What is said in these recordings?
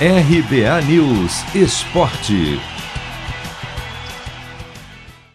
RBA News Esporte.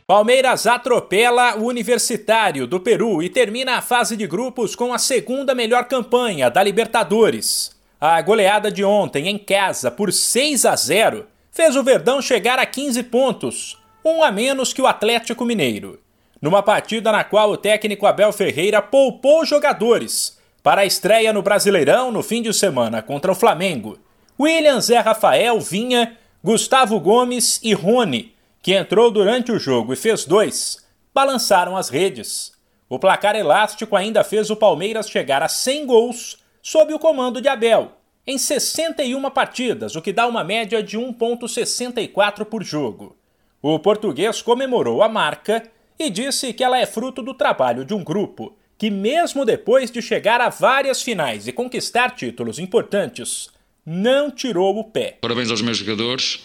Palmeiras atropela o Universitário do Peru e termina a fase de grupos com a segunda melhor campanha da Libertadores. A goleada de ontem em casa por 6 a 0 fez o Verdão chegar a 15 pontos, um a menos que o Atlético Mineiro. Numa partida na qual o técnico Abel Ferreira poupou jogadores para a estreia no Brasileirão no fim de semana contra o Flamengo William Zé Rafael, Vinha, Gustavo Gomes e Rony, que entrou durante o jogo e fez dois, balançaram as redes. O placar elástico ainda fez o Palmeiras chegar a 100 gols sob o comando de Abel, em 61 partidas, o que dá uma média de 1,64 por jogo. O português comemorou a marca e disse que ela é fruto do trabalho de um grupo que, mesmo depois de chegar a várias finais e conquistar títulos importantes, não tirou o pé. Parabéns aos meus jogadores,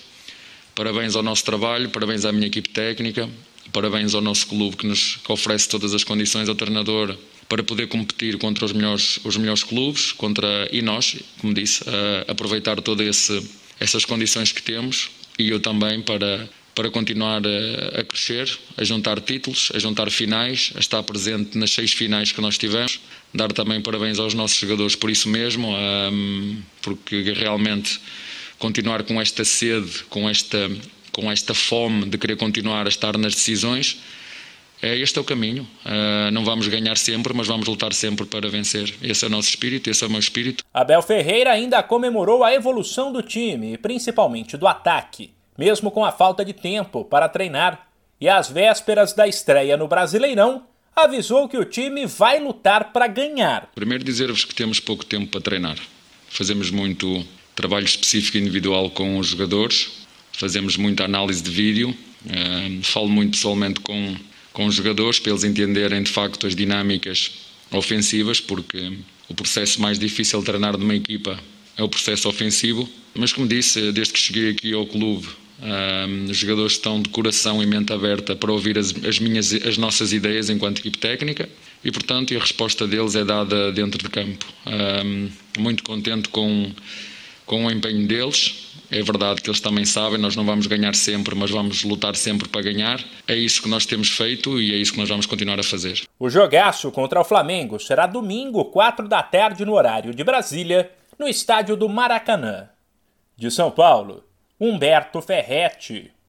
parabéns ao nosso trabalho, parabéns à minha equipe técnica, parabéns ao nosso clube que nos que oferece todas as condições ao treinador para poder competir contra os melhores, os melhores clubes contra, e nós, como disse, aproveitar todas essas condições que temos e eu também para, para continuar a, crescer, a juntar títulos, a juntar finais, a estar presente nas seis finais que nós tivemos dar também parabéns aos nossos jogadores por isso mesmo, porque realmente continuar com esta sede, com esta, com esta fome de querer continuar a estar nas decisões, é, este é o caminho. Uh, não vamos ganhar sempre, mas vamos lutar sempre para vencer. Esse é o nosso espírito, esse é o meu espírito. Abel Ferreira ainda comemorou a evolução do time, principalmente do ataque, mesmo com a falta de tempo para treinar. E às vésperas da estreia no Brasileirão, avisou que o time vai lutar para ganhar. Primeiro dizer-vos que temos pouco tempo para treinar. Fazemos muito trabalho específico individual com os jogadores, fazemos muita análise de vídeo, falo muito pessoalmente com, com os jogadores para eles entenderem de facto as dinâmicas ofensivas, porque o processo mais difícil de treinar de uma equipa é o processo ofensivo. Mas como disse, desde que cheguei aqui ao clube um, os jogadores estão de coração e mente aberta para ouvir as, as, minhas, as nossas ideias enquanto equipe técnica e, portanto, a resposta deles é dada dentro de campo. Um, muito contente com, com o empenho deles. É verdade que eles também sabem, nós não vamos ganhar sempre, mas vamos lutar sempre para ganhar. É isso que nós temos feito e é isso que nós vamos continuar a fazer. O jogaço contra o Flamengo será domingo, 4 da tarde, no horário de Brasília, no estádio do Maracanã. De São Paulo. Humberto Ferretti.